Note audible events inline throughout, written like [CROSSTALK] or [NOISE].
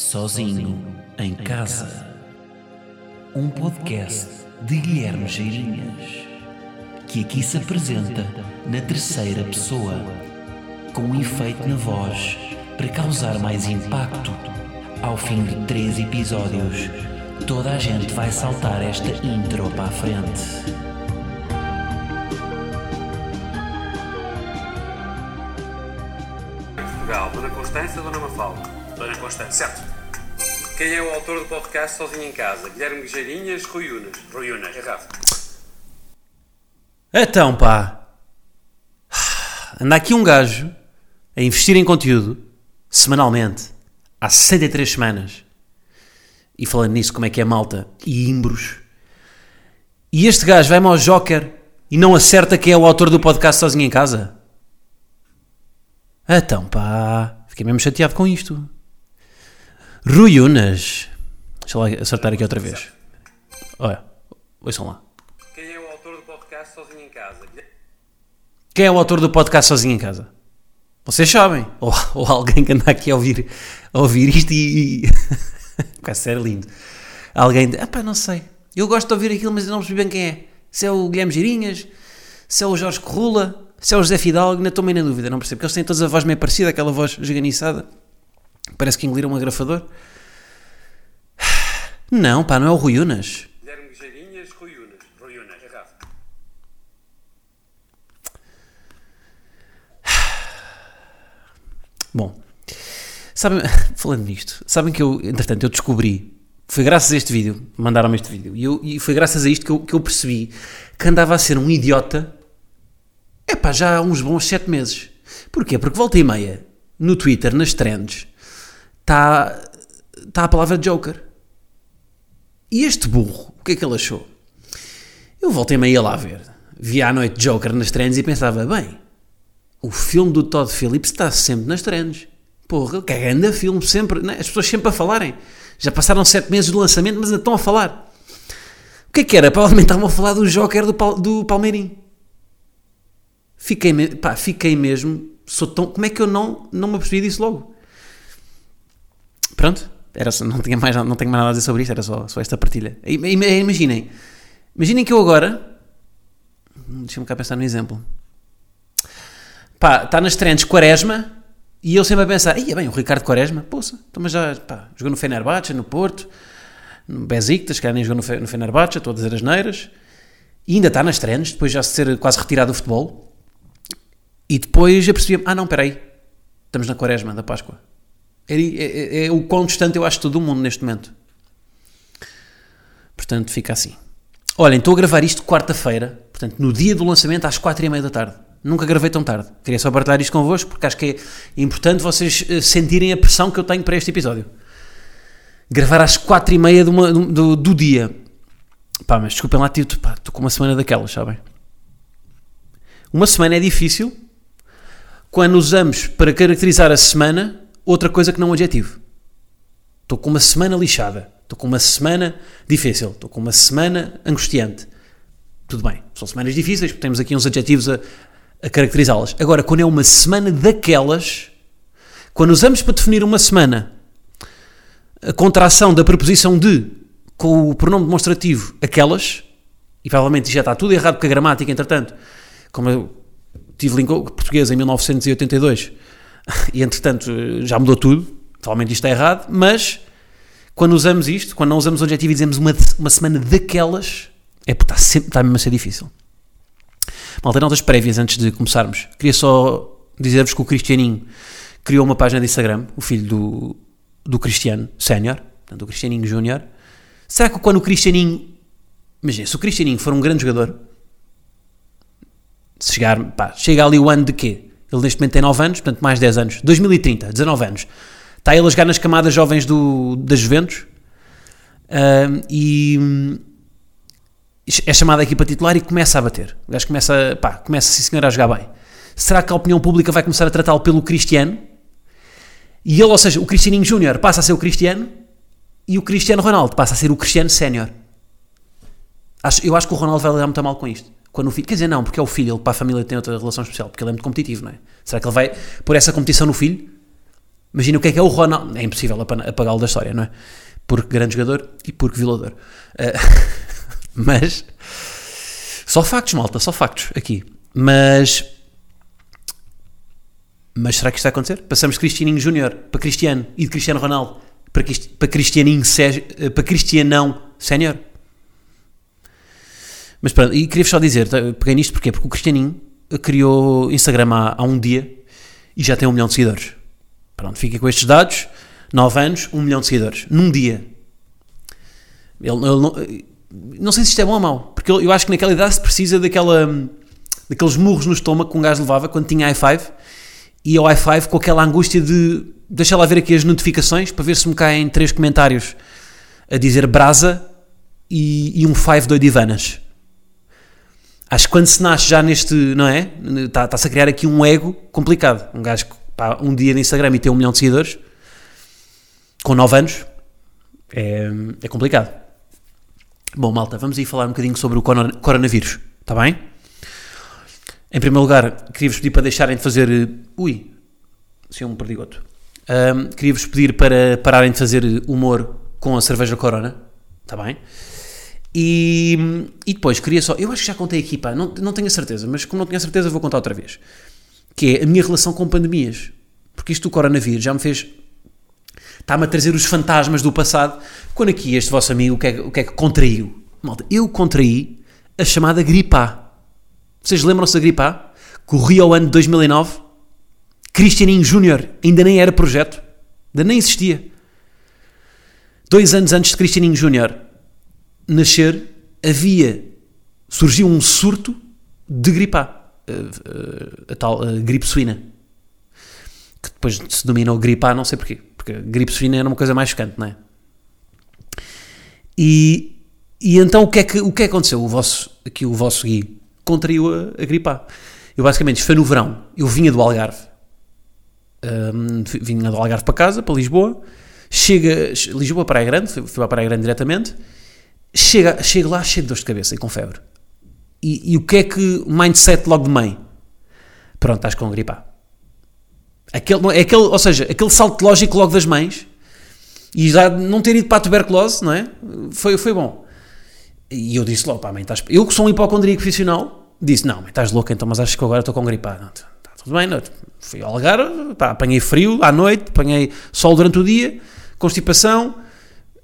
Sozinho em Casa. Um podcast de Guilherme Geirinhas, que aqui se apresenta na terceira pessoa, com um efeito na voz para causar mais impacto. Ao fim de três episódios, toda a gente vai saltar esta intro para a frente. Portugal, Dona Constância ou Dona Mafalda? Dona Constância. Certo. Quem é o autor do podcast Sozinho em Casa? Guilherme Guijeirinhas, Rui Unas. Rui Unas. Errado. Então, pá. Anda aqui um gajo a investir em conteúdo semanalmente há 63 semanas. E falando nisso, como é que é malta e imbros. E este gajo vai-me ao Joker e não acerta quem é o autor do podcast Sozinho em Casa? Então, pá. Fiquei mesmo chateado com isto. Rui Unas. Deixa lá acertar aqui outra vez. Olha, ouçam lá. Quem é o autor do podcast Sozinho em Casa? Quem é o autor do podcast Sozinho em Casa? Vocês sabem. Ou, ou alguém que anda aqui a ouvir, a ouvir isto e. e... [LAUGHS] Vai ser lindo. Alguém. Ah, pá, não sei. Eu gosto de ouvir aquilo, mas eu não percebi bem quem é. Se é o Guilherme Girinhas, se é o Jorge Corrula, se é o José Fidalgo, ainda estou meio na dúvida, não percebo. Porque eles têm todos a voz meio parecida, aquela voz esganiçada. Parece que engoliram um agrafador. Não, pá, não é o Rui Unas. Guilherme Rui Unas. Rui Unas. Errado. Bom, sabem, [LAUGHS] falando nisto, sabem que eu, entretanto, eu descobri, foi graças a este vídeo, mandaram-me este vídeo, e, eu- e foi graças a isto que eu, que eu percebi que andava a ser um idiota, epá, já há uns bons sete meses. Porquê? Porque volta e meia, no Twitter, nas trends, está tá a palavra Joker. E este burro, o que é que ele achou? Eu voltei meia ia lá ver, via à noite Joker nas trends e pensava, bem, o filme do Todd Phillips está sempre nas trends. Porra, que é grande filme, sempre. né? As pessoas sempre a falarem. Já passaram sete meses do lançamento, mas ainda estão a falar. O que é que era? Provavelmente estavam a falar do Joker do, Pal- do Palmeirim. Fiquei, me- pá, fiquei mesmo. Sou tão, como é que eu não, não me apercebi disso logo? Pronto, era só- não, tinha mais, não tenho mais nada a dizer sobre isto, era só, só esta partilha. Imaginem, imaginem que eu agora. Deixa-me cá pensar no exemplo pá, está nas trends Quaresma e eu sempre a pensar, ia bem, o Ricardo Quaresma, poça, então, mas já, pá, jogou no Fenerbahçe, no Porto, no Besiktas, que nem jogou no, Fe- no Fenerbahçe, estou a dizer as neiras, e ainda está nas trends, depois já de ser quase retirado do futebol, e depois eu percebi, ah não, espera aí, estamos na Quaresma da Páscoa. É, é- é- o quão distante eu acho de todo o mundo neste momento. Portanto, fica assim. Olhem, estou a gravar isto quarta-feira, portanto, no dia do lançamento às quatro e meia da tarde. Nunca gravei tão tarde. Queria só partilhar isto convosco porque acho que é importante vocês eh, sentirem a pressão que eu tenho para este episódio. Gravar às quatro e meia de uma- do- do dia. Pá, mas desculpem lá, tio, pá, estou com uma semana daquelas, sabem? Uma semana é difícil quando usamos para caracterizar a semana outra coisa que não adjetivo. Estou com uma semana lixada. Estou com uma semana difícil. Estou com uma semana angustiante. Tudo bem. São semanas difíceis, temos aqui uns adjetivos a, a caracterizá-las. Agora, quando é uma semana daquelas, quando usamos para definir uma semana a contração da preposição de com o pronome demonstrativo aquelas, e provavelmente já está tudo errado com a gramática, entretanto, como eu tive língua portuguesa em 1982 [LAUGHS] e entretanto já mudou tudo, provavelmente isto está errado, mas quando usamos isto, quando não usamos o adjetivo e dizemos uma, uma semana daquelas, é porque está, sempre, está mesmo a ser difícil. Malta, notas prévias antes de começarmos. Queria só dizer-vos que o Cristianinho criou uma página de Instagram, o filho do, do Cristiano Sénior, portanto, o Cristianinho Júnior. Será que quando o Cristianinho. Imagina, se o Cristianinho for um grande jogador, se chegar, pá, chega ali o ano de quê? Ele neste momento tem 9 anos, portanto mais 10 anos. 2030, 19 anos. Está ele a jogar nas camadas jovens do, das Juventus ahm, e hum, é chamado aqui para titular e começa a bater. O gajo começa, pá, começa sim senhor a jogar bem. Será que a opinião pública vai começar a tratá-lo pelo Cristiano? E ele, ou seja, o Cristianinho Júnior passa a ser o Cristiano e o Cristiano Ronaldo passa a ser o Cristiano Sénior. Eu acho que o Ronaldo vai lidar muito mal com isto. Quando o filho, quer dizer, não, porque é o filho, ele para a família tem outra relação especial, porque ele é muito competitivo, não é? Será que ele vai pôr essa competição no filho? Imagina o que é que é o Ronaldo. É impossível apa- apagá-lo da história, não é? Porque grande jogador e porque violador. Eh, [LAUGHS] mas. Só factos, malta, só factos aqui. Mas. Mas será que isto vai acontecer? Passamos de Cristianinho Júnior para Cristiano e de Cristiano Ronaldo para, para Cristianinho Sé- eh, para Cristianão Sénior. Mas pronto, e queria-vos só dizer, tá, peguei nisto porquê? Porque o Cristianinho criou Instagram há, há um dia e já tem um milhão de seguidores. Pronto, fica com estes dados, 9 anos, um milhão de seguidores, num dia. Ele, ele não, não sei se isto é bom ou mau, porque eu, acho que naquela idade se precisa daquela, daqueles murros no estômago que um gajo levava quando tinha i5 e ao i5 com aquela angústia de deixa lá ver aqui as notificações para ver se me caem três comentários a dizer brasa e, e um 5 doido Ivanas. Acho que quando se nasce já neste, não é? Está- Está-se a criar aqui um ego complicado. Um gajo que pá, um dia no Instagram e tem um milhão de seguidores com 9 anos é, é complicado. Bom, malta, vamos aí falar um bocadinho sobre o corona- coronavírus, está bem? Em primeiro lugar, queria-vos pedir para deixarem de fazer. eh, Ui, se é um perdigoto. Ahm, queria-vos pedir para pararem de fazer humor com a cerveja Corona, está bem? E, e depois queria só. Eu acho que já contei aqui, pá, não, não tenho a certeza, mas como não tenho a certeza, vou contar outra vez. Que é a minha relação com pandemias. Porque isto do coronavírus já me fez. Está-me a trazer os fantasmas do passado. Quando aqui este vosso amigo, o que é, o que, é que contraiu? Malta, eu contraí a chamada gripe A. Vocês lembram-se da gripe A? Corria ao ano de 2009. Cristianinho Júnior ainda nem era projeto. Ainda nem existia. Dois anos antes de Cristianinho Júnior nascer, havia, surgiu um surto de gripe A, a, a- a tal a gripe suína, que depois se dominou gripe A, não sei porquê, porque gripe suína era uma coisa mais chocante, não é? E, e então o que, é que, o que é que aconteceu? O vosso, aqui o vosso Gui contraiu a, a gripe A. Eu basicamente, foi no verão, eu vinha do Algarve, Hum, vinha do Algarve para casa, para Lisboa, chega, Lisboa Praia Grande, fui, fui para a Praia Grande diretamente, chega, chega lá cheio de dor de cabeça e com febre. E, e o que é que mindset logo de mãe? Pronto, estás com gripe A. Aquele, é aquele, ou seja, aquele salto lógico logo das mães e já não ter ido para a tuberculose, não é? Foi, foi bom. E eu disse logo a mãe, estás, eu que sou um hipocondríaco profissional, disse, não, mãe, estás louca, então, mas acho que agora estou com gripe A. Não, está tudo bem, não, fui ao Algarve, pá, apanhei frio à noite, apanhei sol durante o dia, constipação,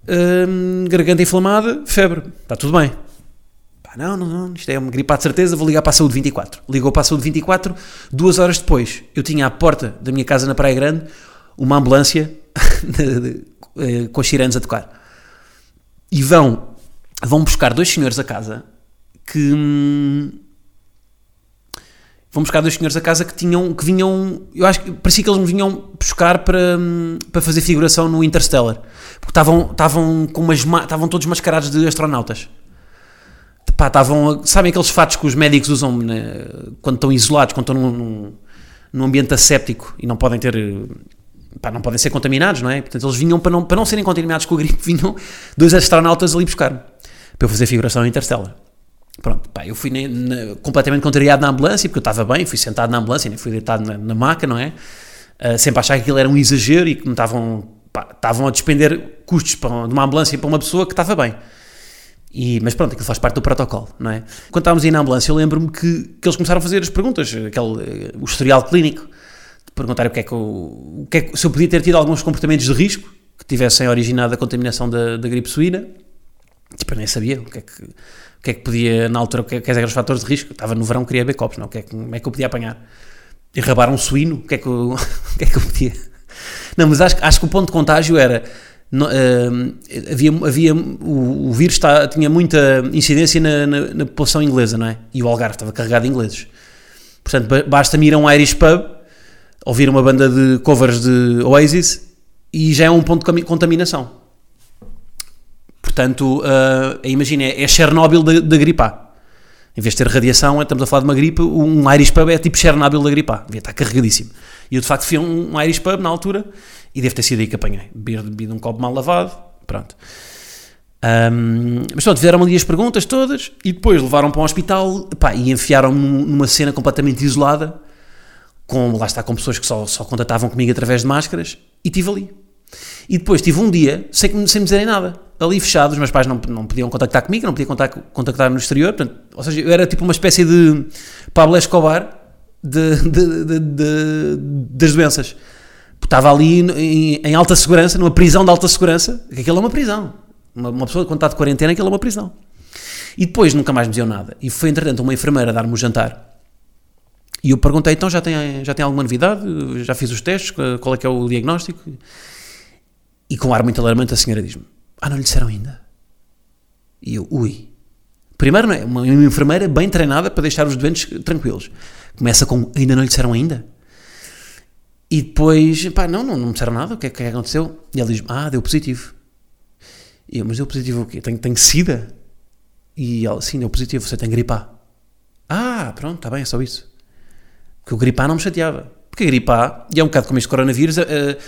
hum, garganta inflamada, febre, está tudo bem. Pá, não, não, não, isto é uma gripe de certeza, vou ligar para a Saúde 24. Ligou para a Saúde 24, duas horas depois, eu tinha à porta da minha casa na Praia Grande uma ambulância [LAUGHS] eh, com as sirenes a tocar. E vão, vão buscar dois senhores a casa que... hum, Vão buscar dois senhores a casa que tinham, que vinham, eu acho que parecia que eles me vinham buscar para, para fazer figuração no Interstellar, porque estavam, estavam com umas, ma- estavam todos mascarados de astronautas. Pá, estavam, sabem aqueles fatos que os médicos usam né, quando estão isolados, quando estão num, num, num ambiente asséptico e não podem ter, pá, não podem ser contaminados, não é? Portanto, eles vinham para não, para não serem contaminados com a gripe, [LAUGHS] vinham dois astronautas ali buscar para eu fazer figuração no Interstellar. Pronto, pá, eu fui ne- na- completamente contrariado na ambulância, porque eu estava bem, fui sentado na ambulância, nem fui deitado na, na maca, não é? Ah, sempre achar que aquilo era um exagero e que me estavam, pá, estavam a despender custos para, de uma ambulância para uma pessoa que estava bem. E, mas pronto, aquilo faz parte do protocolo, não é? Quando estávamos aí na ambulância, eu lembro-me que, que eles começaram a fazer as perguntas, aquele, eh, o historial clínico, de perguntar o que é que, eu, o que, é que se eu podia ter tido alguns comportamentos de risco que tivessem originado a contaminação da, da gripe suína. Tipo, eu nem sabia o que é que, o que, é que podia, na altura, o que é eram os fatores de risco. Estava no verão, queria beber copos, não? O que é que, como é que eu podia apanhar? E rabar um suíno, o que é que eu, [LAUGHS] o que é que eu podia? Não, mas acho, acho que o ponto de contágio era. eh, havia, havia o, o vírus tinha muita incidência na, na, na população inglesa, não é? E o Algarve estava carregado de ingleses. Portanto, ba- basta-me ir a um Irish pub, ouvir uma banda de covers de Oasis e já é um ponto de contaminação. Portanto, uh, imagina, é, Chernobyl da, gripe A. Em vez de ter radiação, estamos a falar de uma gripe, um Irish pub é tipo Chernobyl da gripe A. Devia estar carregadíssimo. E eu, de facto, fui a um, um Irish pub na altura e deve ter sido aí que apanhei. Bebido um copo mal lavado, pronto. Um, mas pronto, fizeram ali as perguntas todas e depois levaram para um hospital pá, e enfiaram-me num- numa cena completamente isolada com, lá está, com pessoas que só, só contatavam comigo através de máscaras, e estive ali. E depois tive um dia sem, sem me dizerem nada. Ali fechado, os meus pais não, não podiam contactar comigo, não podiam contactar, contactar no exterior. Portanto, ou seja, eu era tipo uma espécie de Pablo Escobar de- de- de- das doenças. Estava ali em, em alta segurança, numa prisão de alta segurança, que aquilo é uma prisão. Uma, uma pessoa quando está de quarentena, aquilo é uma prisão. E depois nunca mais me diziam nada. E foi, entretanto, uma enfermeira dar-me o jantar. E eu perguntei, então já tem, já tem alguma novidade? Já fiz os testes? Qual é que é o diagnóstico? E com ar muito alarmante a senhora diz-me, ah, não lhe disseram ainda? E eu, ui. Primeiro, não é? Uma, uma enfermeira bem treinada para deixar os doentes tranquilos. Começa com, ainda não lhe disseram ainda? E depois, pá, não, não, não me disseram nada, o que é que aconteceu? E ela diz-me, ah, deu positivo. E eu, mas deu positivo o quê? Tenho, tenho sida? E ela, sim, deu positivo, você tem gripar. Ah, pronto, está bem, é só isso. Porque o gripar não me chateava. Porque a gripar, e é um bocado como este coronavírus, eh,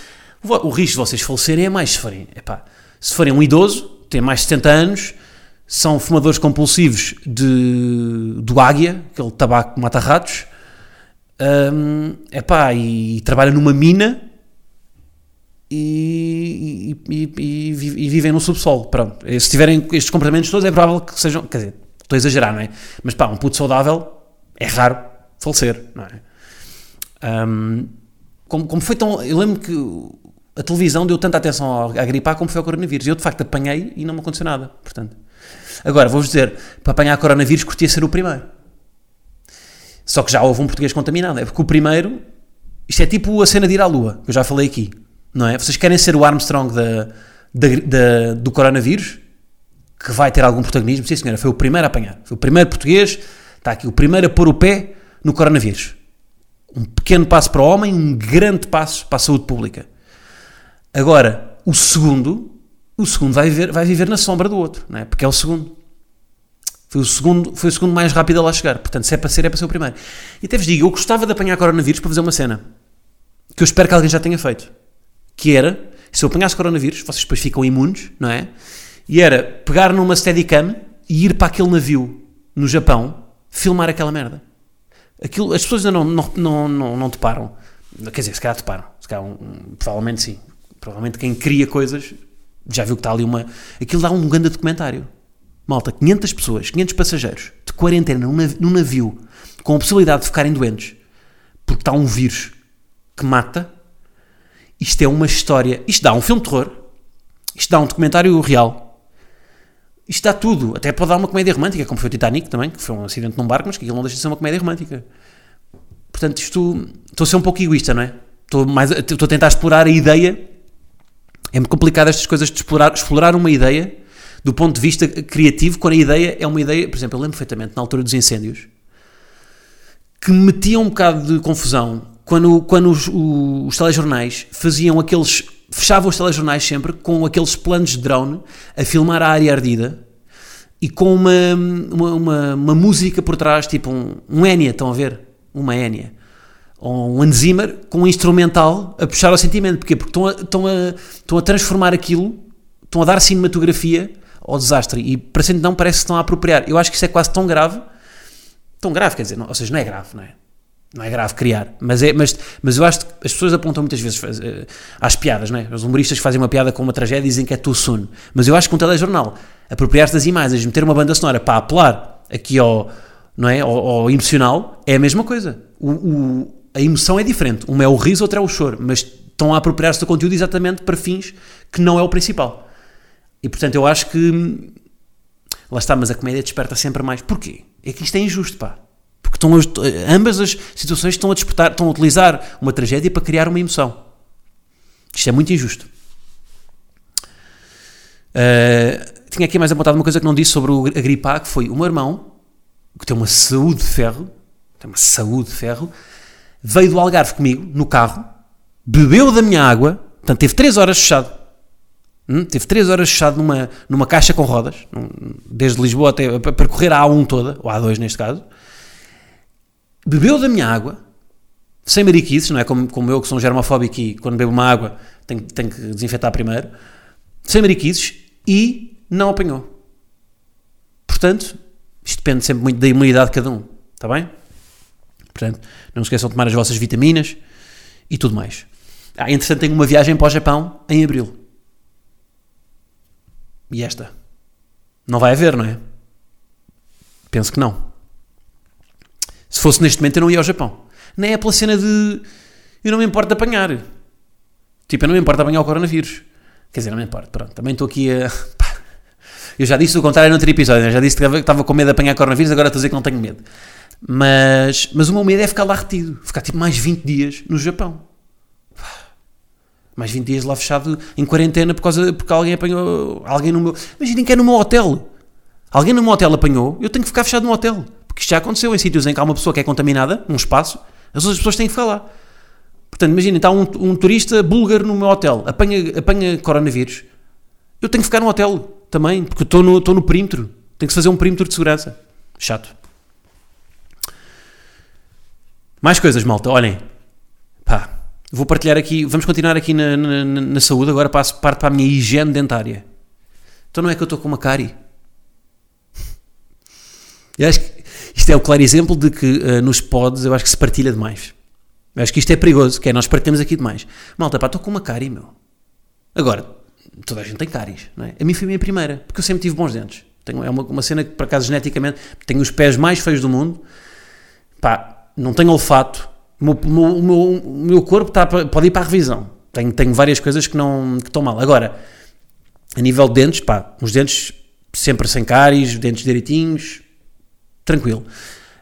o risco de vocês falecerem é mais se forem, epá, se forem um idoso, tem mais de 70 anos, são fumadores compulsivos de, do águia, aquele tabaco que mata ratos, hum, epá, e, trabalham numa mina e, e, e- e vi- e vivem no subsolo. Pronto. Se tiverem estes comportamentos todos, é provável que sejam. Quer dizer, estou a exagerar, não é? Mas pá, um puto saudável é raro falecer, não é? Hum, como, como foi tão. Eu lembro que a televisão deu tanta atenção à gripe A como foi ao coronavírus. Eu de facto apanhei e não me aconteceu nada. Portanto, agora vou-vos dizer: para apanhar coronavírus, curtia ser o primeiro. Só que já houve um português contaminado. É porque o primeiro. Isto é tipo a cena de ir à Lua, que eu já falei aqui. Não é? Vocês querem ser o Armstrong da, da, da- do coronavírus? Que vai ter algum protagonismo? Sim, senhora. Foi o primeiro a apanhar. Foi o primeiro português. Está aqui. O primeiro a pôr o pé no coronavírus. Um pequeno passo para o homem, um grande passo para a saúde pública. Agora, o segundo, o segundo vai viver, vai viver na sombra do outro, não é? Porque é o segundo. Foi o segundo, foi o segundo mais rápido a lá chegar. Portanto, se é para ser, é para ser o primeiro. E até vos digo, eu gostava de apanhar coronavírus para fazer uma cena que eu espero que alguém já tenha feito. Que era, se eu apanhasse coronavírus, vocês depois ficam imunes, não é? E era pegar numa Steadicam e ir para aquele navio no Japão filmar aquela merda. Aquilo, as pessoas ainda não, não, não, não, não te param. Quer dizer, se calhar te param. Se calhar, um- provavelmente sim. Provavelmente quem cria coisas já viu que está ali uma. Aquilo dá um grande documentário. Malta, 500 pessoas, 500 passageiros de quarentena num navio com a possibilidade de ficarem doentes porque está um vírus que mata. Isto é uma história. Isto dá um filme de terror. Isto dá um documentário real. Isto dá tudo. Até pode dar uma comédia romântica, como foi o Titanic também, que foi um acidente num barco, mas que aquilo não deixa de ser uma comédia romântica. Portanto, isto. Estou a ser um pouco egoísta, não é? Estou, mais, estou a tentar explorar a ideia. É muito complicado estas coisas de explorar, explorar uma ideia do ponto de vista criativo, quando a ideia é uma ideia. Por exemplo, eu lembro perfeitamente na altura dos incêndios que me metia um bocado de confusão quando, quando os, os, telejornais faziam aqueles. fechavam os telejornais sempre com aqueles planos de drone a filmar a área ardida e com uma, uma, uma, uma música por trás, tipo um, um Enya, estão a ver? Uma Enya. Ou um Hans Zimmer com um instrumental a puxar ao sentimento. Porquê? Porque estão a, estão a, estão a transformar aquilo, estão a dar cinematografia ao desastre. E sempre não parece que estão a apropriar. Eu acho que isso é quase tão grave. Tão grave, quer dizer, não, ou seja, não é grave, não é? Não é grave criar, mas, é, mas, mas eu acho que as pessoas apontam muitas vezes eh, às piadas, não é? Os humoristas fazem uma piada com uma tragédia dizem que é too soon. Mas eu acho que um telejornal, apropriar-se das imagens, meter uma banda sonora para apelar aqui ao, não é? ao, ao emocional, é a mesma coisa. O, o- a emoção é diferente. Uma é o riso, outra é o choro. Mas estão a apropriar-se do conteúdo exatamente para fins que não é o principal. E portanto eu acho que Lá está, mas a comédia desperta sempre mais. Porquê? É que isto é injusto, pá. Porque estão as- ambas as situações estão a disputar, estão a utilizar uma tragédia para criar uma emoção. Isto é muito injusto. Uh, tinha aqui mais apontado uma coisa que não disse sobre a gripe A, que foi o meu irmão, que tem uma saúde de ferro, tem uma saúde de ferro, veio do Algarve comigo, no carro, bebeu da minha água, portanto teve 3 horas fechado, Hum, teve 3 horas fechado numa, numa caixa com rodas, num- desde Lisboa até para percorrer a A1 toda, ou a A2 neste caso. Bebeu da minha água, sem mariquices, não é como, como eu que sou germofóbico e quando bebo uma água tenho, tenho que desinfetar primeiro. Sem mariquices e não apanhou. Portanto, isto depende sempre muito da imunidade de cada um, está bem? Portanto, não esqueçam de tomar as vossas vitaminas e tudo mais. Ah, entretanto, tenho uma viagem para o Japão em abril. E esta? Não vai haver, não é? Penso que não. Se fosse neste momento, eu não ia ao Japão. Nem é pela cena de. Eu não me importo de apanhar. Tipo, eu não me importo de apanhar o coronavírus. Quer dizer, não me importa. Pronto, também estou aqui a. [LAUGHS] Eu já disse o contrário no outro episódio. né? Já disse que estava com medo de apanhar coronavírus, agora estou a dizer que não tenho medo. Mas, mas o meu medo é ficar lá retido. Ficar tipo mais 20 dias no Japão. Mais 20 dias lá fechado em quarentena por causa, porque alguém apanhou. Alguém no meu. Imaginem que é no meu hotel. Alguém no meu hotel apanhou, eu tenho que ficar fechado no hotel. Porque isto já aconteceu em sítios em que há uma pessoa que é contaminada, num espaço, as outras pessoas têm que ficar lá. Portanto, imaginem, está um, um turista búlgaro no meu hotel, apanha, apanha coronavírus. Eu tenho que ficar no hotel também, porque estou no, estou no perímetro. Tenho que fazer um perímetro de segurança. Chato. Mais coisas, malta. Olhem. Pá. Vou partilhar aqui. Vamos continuar aqui na, na- na saúde. Agora passo parte para a minha higiene dentária. Então não é que eu estou com uma cárie? [LAUGHS] Eu acho que isto é o claro exemplo de que eh, nos pods eu acho que se partilha demais. Eu acho que isto é perigoso, que é nós partilhamos aqui demais. Malta, pá, estou com uma cárie, meu. Agora, toda a gente tem cáries, não é? A mim foi a minha primeira, porque eu sempre tive bons dentes. Tenho, é uma, uma cena que, por acaso, geneticamente, tenho os pés mais feios do mundo. Pá, não tenho olfato. O meu, meu- meu- meu corpo pa- pode ir para a revisão. Tenho, tenho várias coisas que, não, que estão mal. Agora, a nível de dentes, pá, os dentes sempre sem cáries, dentes direitinhos, tranquilo.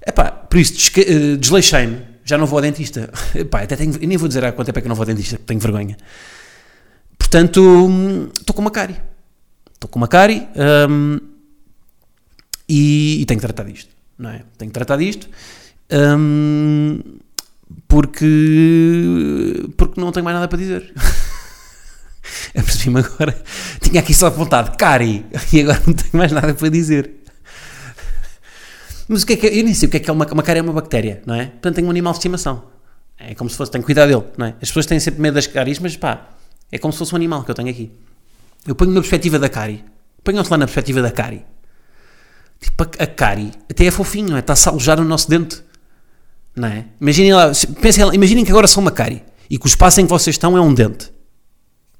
Epá, por isso eh, desleixei-me, já não vou ao dentista. [LAUGHS] Epá, até tenho, nem vou dizer há quanto tempo é que não vou ao dentista, tenho vergonha. Portanto, estou com uma cárie. Estou com uma cárie hum, e, e tenho que tratar disto, não é? Tenho que tratar disto hum, porque, porque não tenho mais nada para dizer. [LAUGHS] Apercebi-me agora, tinha aqui só apontado cárie [LAUGHS] e agora não tenho mais nada para dizer. Mas o que é que é? Eu nem sei o que é que é uma, uma cárie é uma bactéria, não é? Portanto, tenho um animal de estimação. É como se fosse, tenho que cuidar dele, não é? As pessoas têm sempre medo das cáries, mas pá, é como se fosse um animal que eu tenho aqui. Eu ponho na perspectiva da cárie. Ponham-se lá na perspectiva da cárie. Tipo, a, a cárie até é fofinho, não é? Está-se a alojar no nosso dente. Não é? Imaginem lá, se- pensem lá, imaginem que agora são uma cárie e que o espaço em que vocês estão é um dente.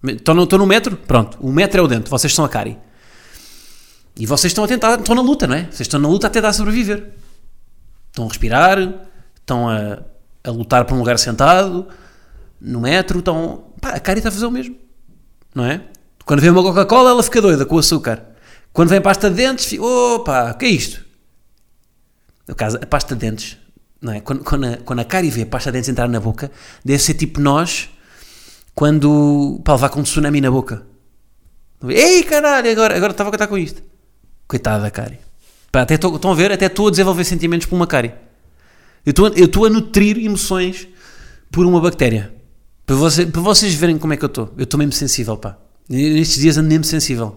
Estão no, estão no metro? Pronto, o metro é o dente, vocês são a cárie. E vocês estão a tentar, estão na luta, não é? Vocês estão na luta a tentar sobreviver. Estão a respirar, estão a, a lutar por um lugar sentado, no metro, estão. Pá, a cárie está a fazer o mesmo. Não é? Quando vem uma Coca-Cola, ela fica doida com o açúcar. Quando vem pasta de dentes, fica. Opa, o que é isto? No caso, a pasta de dentes, não é? Quando, quando, a, quando a cárie vê a pasta de dentes entrar na boca, deve ser tipo nós quando. para levar com um tsunami na boca. Ei caralho, agora, agora estava a contar com isto. Coitada da cárie. Pá, até tô- estão a ver? Até estou a desenvolver sentimentos por uma cárie. Eu estou a- nutrir emoções por uma bactéria. Para, você- para vocês verem como é que eu estou. Eu estou mesmo sensível, pá. Nestes dias ando mesmo sensível.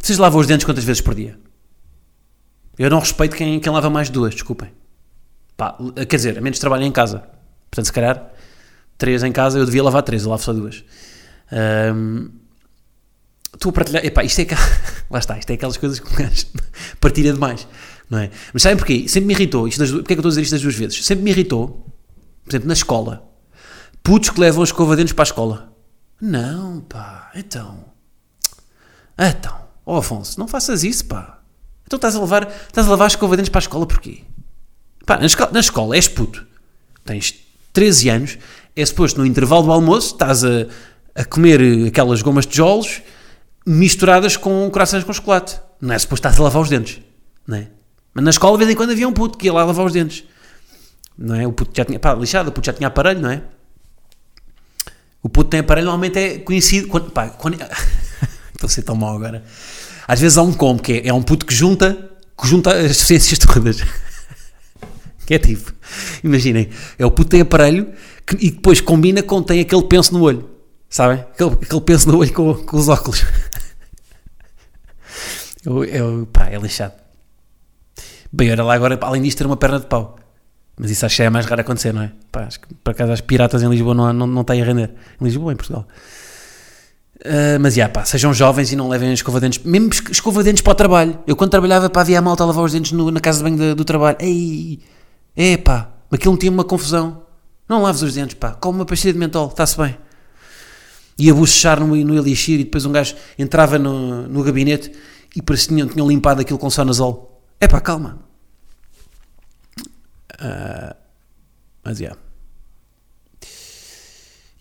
Vocês lavam os dentes quantas vezes por dia? Eu não respeito quem, quem lava mais de duas, desculpem. Pá, quer dizer, a menos trabalho em casa. Portanto, se calhar, três em casa, eu devia lavar três, eu lavo só duas. Ahm, Estou a partilhar. Epá, isto é que... [LAUGHS] Lá está, isto é aquelas coisas que um [LAUGHS] partilha demais, não é? Mas sabem porquê? Sempre me irritou. Isto das, porque é que eu estou a dizer isto das duas vezes? Sempre me irritou, por exemplo, na escola, putos que levam a escova de dentes para a escola. Não, pá, então. Então, ó Afonso, não faças isso, pá. Então estás a levar, estás a levar a escova de dentes para a escola porquê? Pá, na escola, na escola és puto. Tens 13 anos, é suposto no intervalo do almoço estás a, a comer aquelas gomas de tijolos misturadas com corações com chocolate. Não é suposto estás a lavar os dentes, não é? Mas na escola, de vez em quando, havia um puto que ia lá lavar os dentes. Não é? O puto já tinha, pá, lixado, o puto já tinha aparelho, não é? O puto tem aparelho, normalmente é conhecido. Quando, pá, quando, [LAUGHS] estou a ser tão mau agora. Às vezes há um combo que é, é um puto que junta, que junta as deficiências [LAUGHS] todas. que é tipo, imaginem, é o puto tem aparelho que, e depois combina com tem aquele penso no olho. Sabem? Aquele, aquele penso no olho com, com os óculos. Eu, eu, pá, é lixado. Bem, olha lá agora, além disto, ter uma perna de pau. Mas isso acho que é mais raro acontecer, não é? Pá, acho que, por acaso, as piratas em Lisboa não, não, não têm a render. Em Lisboa, em Portugal. Uh, mas, já, pá, sejam jovens e não levem escova-dentes, mesmo esc- escova-dentes para o trabalho. Eu, quando trabalhava, pá, havia a malta a lavar os dentes no- na casa de banho da- do trabalho. Ei, é, pá, aquilo não tinha uma confusão. Não laves os dentes, pá, come uma pastilha de mentol, está-se bem. Ia bochechar no, no Elixir e depois um gajo entrava no, no gabinete e parecia que tinham, limpado aquilo com sonazol. É pá, calma. Ah, mas, já.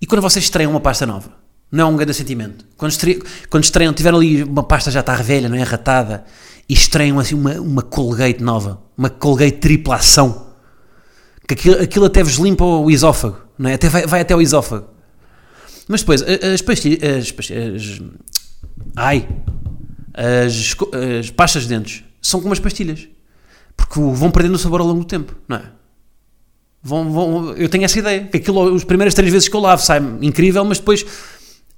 E quando vocês estreiam uma pasta nova? Não é um grande sentimento. Quando estreiam, quando estreiam tiveram ali uma pasta já está velha, não é ratada, e estreiam assim uma, uma Colgate nova, uma Colgate tripla ação, que aquilo, aquilo até vos limpa o esófago, não é? Até vai, vai até o esófago. Mas depois, as pastilhas, as, pastilhas- ai, as, as pastas de dentes são como as pastilhas, porque vão perdendo o sabor ao longo do tempo, não é? Vão, vão, eu tenho essa ideia, que aquilo, as primeiras três vezes que eu lavo sai incrível, mas depois,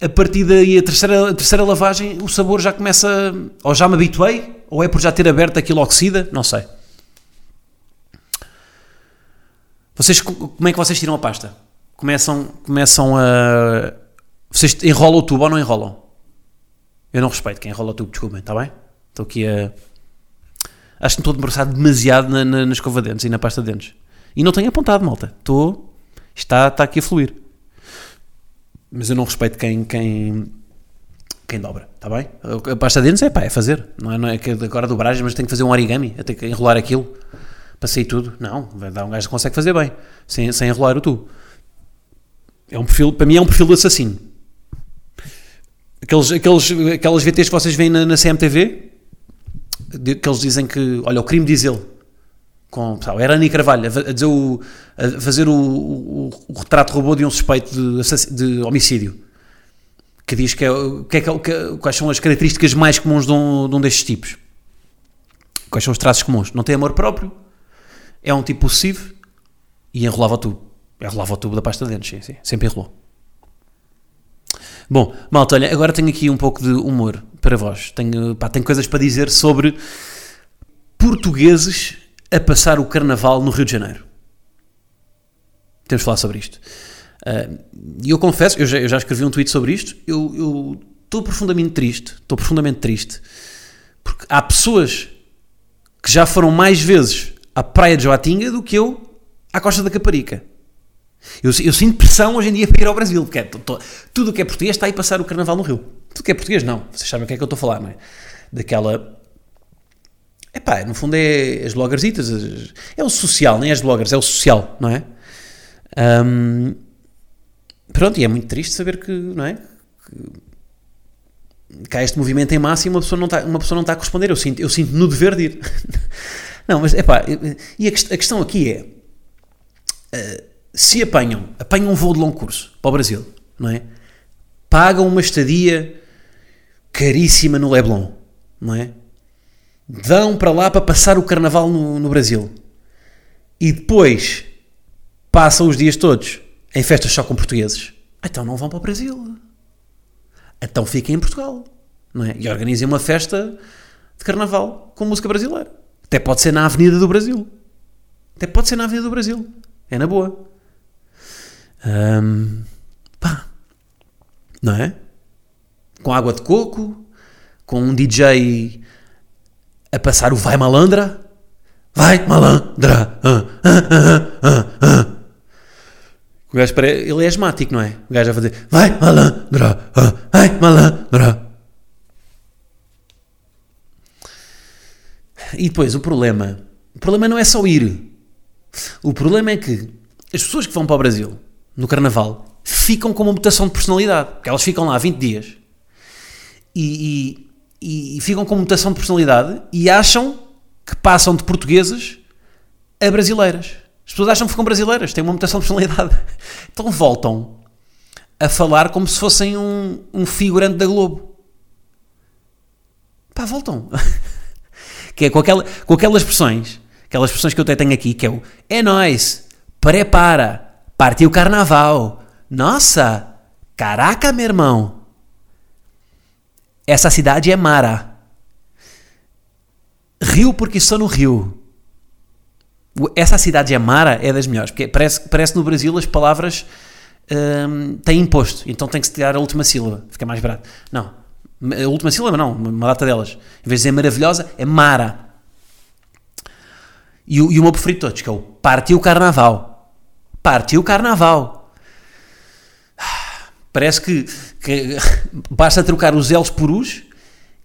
a partir daí, a terceira, a terceira lavagem, o sabor já começa, ou já me habituei, ou é por já ter aberto aquilo oxida, não sei. Vocês, co- como é que vocês tiram a pasta? Começam, começam a... Vocês enrolam o tubo ou não enrolam? Eu não respeito quem enrola o tubo, desculpem, está bem? Estou aqui a... Acho que estou a debruçar demasiado na, na, na escova de dentes e na pasta de dentes. E não tenho apontado, malta. Estou... Está, está aqui a fluir. Mas eu não respeito quem... quem quem dobra, está bem? A pasta de dentes é pá, é fazer. Não é, não é que agora dobragens, mas tem que fazer um origami, ter que enrolar aquilo para sair tudo. Não, vai dar um gajo que consegue fazer bem, sem, sem enrolar o tubo. É um perfil, para mim é um perfil de assassino. Aqueles, aqueles, aquelas VTs que vocês veem na, na CMTV, que eles dizem que, olha, o crime diz ele, com sabe, era Ani Carvalho, a, dizer o, a fazer o, o, o retrato robô de um suspeito de, de homicídio que diz que, é, que é que é que- quais são as características mais comuns de um, de um destes tipos. Quais são os traços comuns? Não tem amor próprio, é um tipo possessivo e enrolava o tubo. Enrolava o tubo da pasta de dentes, sim, sim. Sempre enrolou. Bom, malta, olha, agora tenho aqui um pouco de humor para vós. Tenho, pá, tenho coisas para dizer sobre portugueses a passar o carnaval no Rio de Janeiro. Temos de falar sobre isto. Ah, E eu confesso, eu já, eu já escrevi um tweet sobre isto, eu estou profundamente triste, estou profundamente triste, porque há pessoas que já foram mais vezes à praia de Joatinga do que eu à Costa da Caparica. Eu, eu sinto pressão hoje em dia para ir ao Brasil, porque é, tô- tô- tudo o que é português está aí passar o carnaval no Rio. Tudo que é português, não. Vocês sabem o que é que eu estou a falar, não é? Daquela. Epá, no fundo é as bloggerzitas, as- é o social, nem as bloggers, é o social, não é? Ahm, pronto, e é muito triste saber que, não é? Que, há este movimento em massa e uma pessoa não está, uma pessoa não está a corresponder. Eu sinto, eu sinto no dever de ir. [LAUGHS] não, mas epá, e a, a questão aqui é: eh, se apanham, apanham um voo de longo curso para o Brasil, não é? Pagam uma estadia caríssima no Leblon, não é? Dão para lá para passar o carnaval no, no Brasil e depois passam os dias todos em festas só com portugueses. Então não vão para o Brasil. Então fiquem em Portugal. Não é? E organizem uma festa de carnaval com música brasileira. Até pode ser na Avenida do Brasil. Até pode ser na Avenida do Brasil. É na boa. Ahm, pá. Não é? Com água de coco, com um DJ a passar o Vai Malandra. Vai Malandra! ah, ah, ah, ah, ah. O gajo pare- ele é asmático, não é? O gajo vai fazer Vai Malandra! ah, Vai Malandra! E depois o problema. O problema não é só ir. O problema é que as pessoas que vão para o Brasil no Carnaval ficam com uma mutação de personalidade. Porque elas ficam lá 20 dias e, e- e ficam com mutação de personalidade e acham que passam de portuguesas a brasileiras. As pessoas acham que ficam brasileiras, têm uma mutação de personalidade. [LAUGHS] Então voltam a falar como se fossem um, um figurante da Globo. Pá, voltam. [LAUGHS] que é com, aquela, com aquelas expressões, aquelas expressões que eu até tenho aqui, que é o é nóis, prepara, partiu o carnaval, nossa, caraca, meu irmão, essa cidade é Mara. Rio porque estou no Rio. Essa cidade é Mara é das melhores, porque parece, parece no Brasil as palavras hum, tem imposto, então tem que se tirar a última sílaba, fica mais barato. Não, a última sílaba não, uma data delas. Em vez de dizer maravilhosa, é Mara. E o, e o meu preferido de todos, que é o Partiu Carnaval. Partiu Carnaval. Parece que, que basta trocar os L's por U's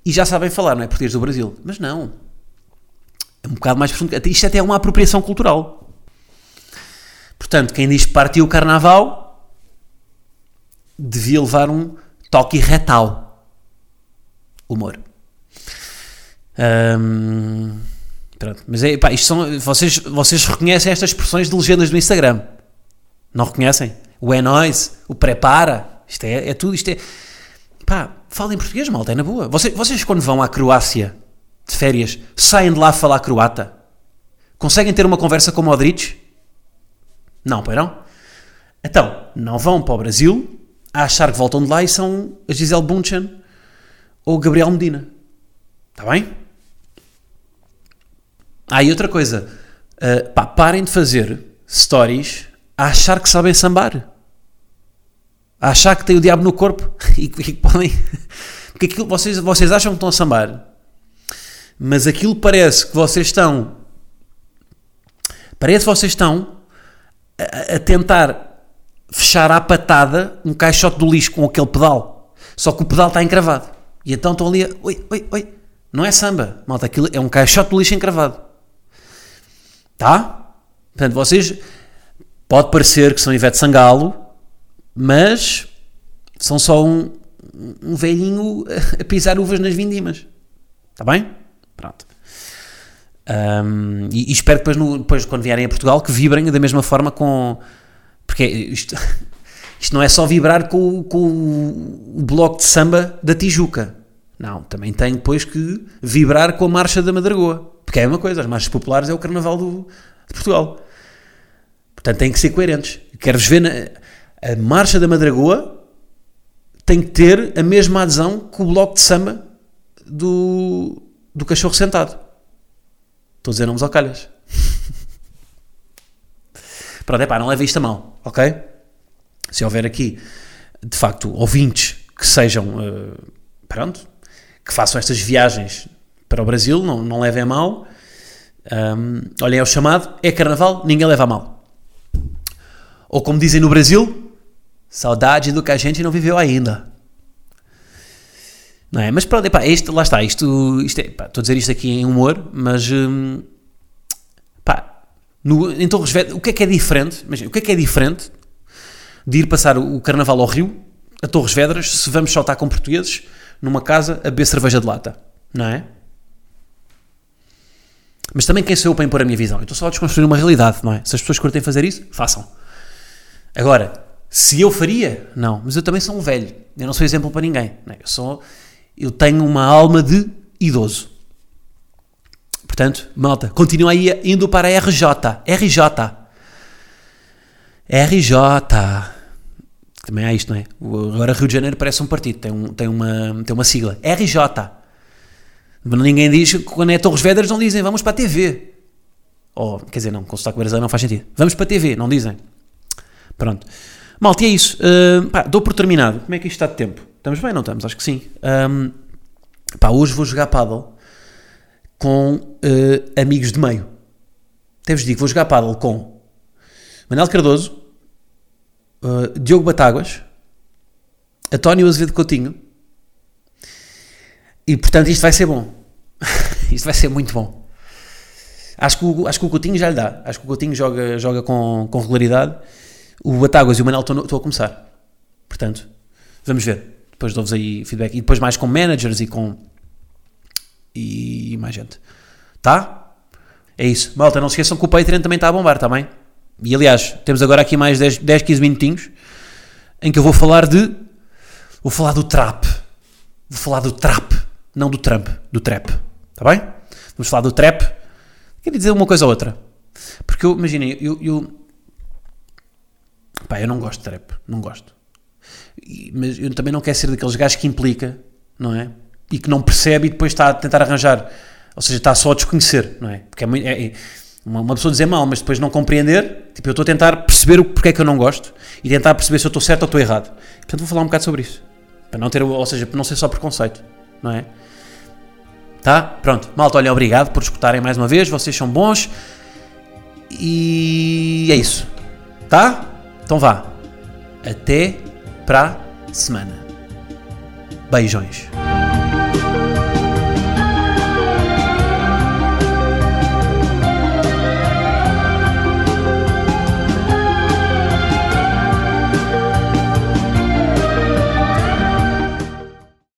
e já sabem falar, não é? Português do Brasil. Mas não. É um bocado mais profundo. Isto até é uma apropriação cultural. Portanto, quem diz partiu o carnaval devia levar um toque retal. Humor. Hum, pronto. Mas é, pá, isto são, vocês, vocês reconhecem estas expressões de legendas do Instagram? Não reconhecem? O é nóis, o prepara. Isto é, é tudo, isto é. Pá, falem português, malta, é na boa. Vocês, vocês quando vão à Croácia de férias, saem de lá a falar croata? Conseguem ter uma conversa com o Modric? Não, pois não? Então, não vão para o Brasil a achar que voltam de lá e são a Gisele Bunchen ou Gabriel Medina. Está bem? Ah, e outra coisa. Uh, pá, parem de fazer stories a achar que sabem sambar. A achar que têm o diabo no corpo [LAUGHS] e que podem... Porque aquilo, vocês, vocês acham que estão a sambar, mas aquilo parece que vocês estão... Parece que vocês estão a, a tentar fechar à patada um caixote do lixo com aquele pedal. Só que o pedal está encravado. E então estão ali a, oi, oi, oi. Não é samba, malta, aquilo é um caixote do lixo encravado. Tá? Portanto, vocês pode parecer que são Ivete Sangalo, mas são só um, um velhinho [LAUGHS] a pisar uvas nas vindimas. Está bem? Pronto. Um, e, e, espero depois, no, depois, quando vierem a Portugal, que vibrem da mesma forma com. Porque isto, [LAUGHS] isto não é só vibrar com, com o, o bloco de samba da Tijuca. Não, também tem depois que vibrar com a Marcha da Madragoa. Porque é uma coisa, as marchas populares é o Carnaval do, de Portugal. Portanto, têm que ser coerentes. Quero-vos ver na, a Marcha da Madragoa tem que ter a mesma adesão que o bloco de samba do, do cachorro sentado. Estou a dizer nomes ao calhas. [LAUGHS] Pronto, é pá, não leve isto a mal, ok? Se houver aqui, de facto, ouvintes que sejam, uh, pronto, que façam estas viagens para o Brasil, não, não levem a mal. Um, olhem, é o chamado, é carnaval, ninguém leva a mal. Ou como dizem no Brasil, saudade do que a gente não viveu ainda. Não é? Mas pronto, epá, este, lá está, isto, isto é, estou a dizer isto aqui em humor, mas hum, pá, no, em Torres Vedras, o que é que é diferente? Imagina, o que é que é diferente de ir passar o carnaval ao Rio, a Torres Vedras, se vamos só estar com portugueses numa casa a beber cerveja de lata, não é? Mas também quem sou eu para impor a minha visão? Eu estou só a desconstruir uma realidade, não é? Se as pessoas curtem fazer isso, façam. Agora, se eu faria, não. Mas eu também sou um velho. Eu não sou exemplo para ninguém. É? Eu sou eu tenho uma alma de idoso. Portanto, malta, continua aí indo para a RJ. RJ. RJ. Também há isto, não é? Agora Rio de Janeiro parece um partido, tem, um, tem, uma, tem uma sigla. RJ. Ninguém diz, quando é Torres Vedras, não dizem vamos para a TV. Ou, quer dizer, não, com o sotaque brasileiro não faz sentido. Vamos para a TV, não dizem. Pronto. Malta, é isso. Uh, pá, dou por terminado. Como é que isto está de tempo? Estamos bem, não estamos? Acho que sim. Um, pá, hoje vou jogar paddle com uh, amigos de meio. Até vos digo, vou jogar paddle com Manel Cardoso, uh, Diogo Batáguas, António Azevedo Coutinho. E portanto isto vai ser bom. [LAUGHS] isto vai ser muito bom. Acho que, o, acho que o Coutinho já lhe dá. Acho que o Coutinho joga, joga com, com regularidade. O Batáguas e o Manel estão, a começar. Portanto, vamos ver. Depois dou-vos aí feedback. E depois mais com managers e com. E mais gente. Tá? É isso. Malta, não se esqueçam que o Patreon também está a bombar, tá bem? E aliás, temos agora aqui mais 10, 10 15 minutinhos em que eu vou falar de. Vou falar do trap. Vou falar do trap. Não do Trump, do trap. Tá bem? Vamos falar do trap. Queria dizer uma coisa ou outra. Porque eu, imaginem, eu, eu. Eu não gosto de trap. Não gosto mas eu também não quero ser daqueles gajos que implica, não é? E que não percebe e depois está a tentar arranjar, ou seja, está só a desconhecer, não é? Porque é, é, Uma, uma pessoa dizer mal, mas depois não compreender, tipo, eu estou a tentar perceber o porquê é que eu não gosto e tentar perceber se eu estou certo ou estou errado. Portanto, vou falar um bocado sobre isso. Para não ter, ou seja, para não ser só preconceito, não é? Tá? Pronto. Malta, olha, obrigado por escutarem mais uma vez, vocês são bons. E é isso. Tá? Então vá. Até para semana. Beijões.